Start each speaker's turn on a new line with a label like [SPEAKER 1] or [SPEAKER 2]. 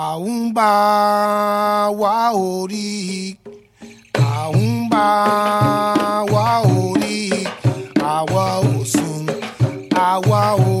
[SPEAKER 1] àwùmbá bá wa orí à ń wa orí àwa ò sùn àwa ò.